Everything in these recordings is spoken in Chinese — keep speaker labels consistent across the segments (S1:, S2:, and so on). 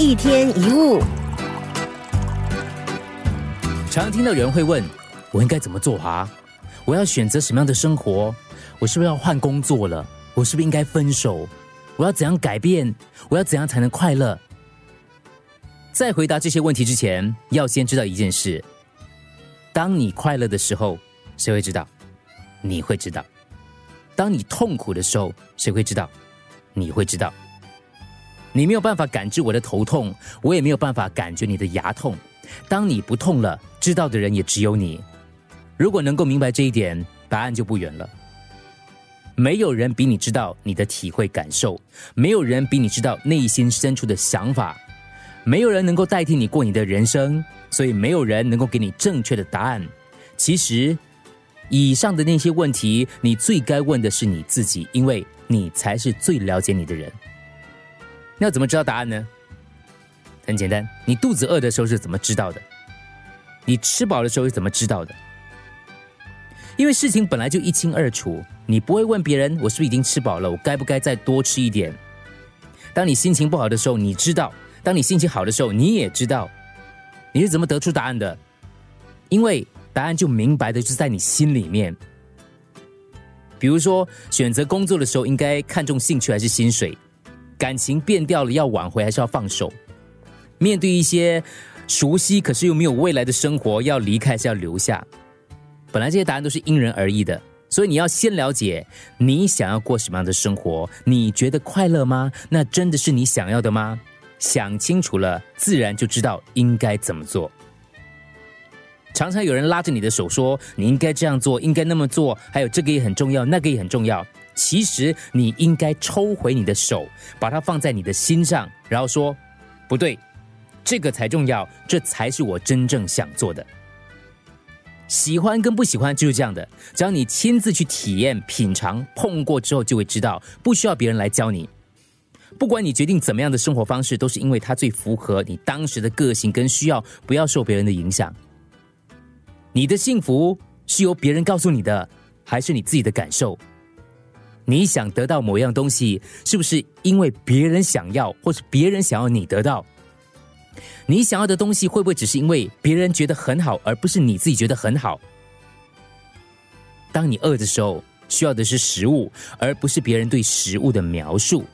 S1: 一天一物，
S2: 常听到有人会问：我应该怎么做啊？我要选择什么样的生活？我是不是要换工作了？我是不是应该分手？我要怎样改变？我要怎样才能快乐？在回答这些问题之前，要先知道一件事：当你快乐的时候，谁会知道？你会知道。当你痛苦的时候，谁会知道？你会知道。你没有办法感知我的头痛，我也没有办法感觉你的牙痛。当你不痛了，知道的人也只有你。如果能够明白这一点，答案就不远了。没有人比你知道你的体会感受，没有人比你知道内心深处的想法，没有人能够代替你过你的人生，所以没有人能够给你正确的答案。其实，以上的那些问题，你最该问的是你自己，因为你才是最了解你的人。那要怎么知道答案呢？很简单，你肚子饿的时候是怎么知道的？你吃饱的时候是怎么知道的？因为事情本来就一清二楚，你不会问别人我是不是已经吃饱了，我该不该再多吃一点？当你心情不好的时候，你知道；当你心情好的时候，你也知道。你是怎么得出答案的？因为答案就明白的，就在你心里面。比如说，选择工作的时候，应该看重兴趣还是薪水？感情变掉了，要挽回还是要放手？面对一些熟悉可是又没有未来的生活，要离开还是要留下？本来这些答案都是因人而异的，所以你要先了解你想要过什么样的生活，你觉得快乐吗？那真的是你想要的吗？想清楚了，自然就知道应该怎么做。常常有人拉着你的手说：“你应该这样做，应该那么做，还有这个也很重要，那个也很重要。”其实你应该抽回你的手，把它放在你的心上，然后说：“不对，这个才重要，这才是我真正想做的。”喜欢跟不喜欢就是这样的，只要你亲自去体验、品尝、碰过之后，就会知道，不需要别人来教你。不管你决定怎么样的生活方式，都是因为它最符合你当时的个性跟需要，不要受别人的影响。你的幸福是由别人告诉你的，还是你自己的感受？你想得到某样东西，是不是因为别人想要，或是别人想要你得到？你想要的东西会不会只是因为别人觉得很好，而不是你自己觉得很好？当你饿的时候，需要的是食物，而不是别人对食物的描述。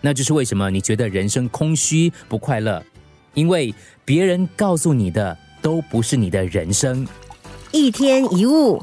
S2: 那就是为什么你觉得人生空虚不快乐，因为别人告诉你的都不是你的人生。
S1: 一天一物。